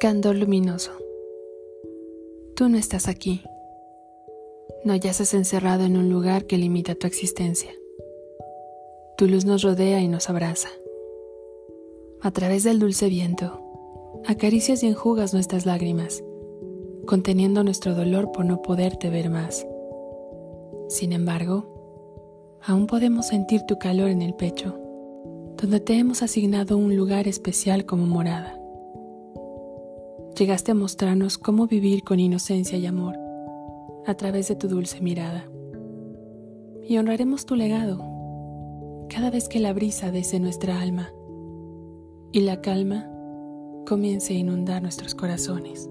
Candor luminoso. Tú no estás aquí. No yaces encerrado en un lugar que limita tu existencia. Tu luz nos rodea y nos abraza. A través del dulce viento, acaricias y enjugas nuestras lágrimas, conteniendo nuestro dolor por no poderte ver más. Sin embargo, aún podemos sentir tu calor en el pecho, donde te hemos asignado un lugar especial como morada llegaste a mostrarnos cómo vivir con inocencia y amor a través de tu dulce mirada. Y honraremos tu legado cada vez que la brisa desce nuestra alma y la calma comience a inundar nuestros corazones.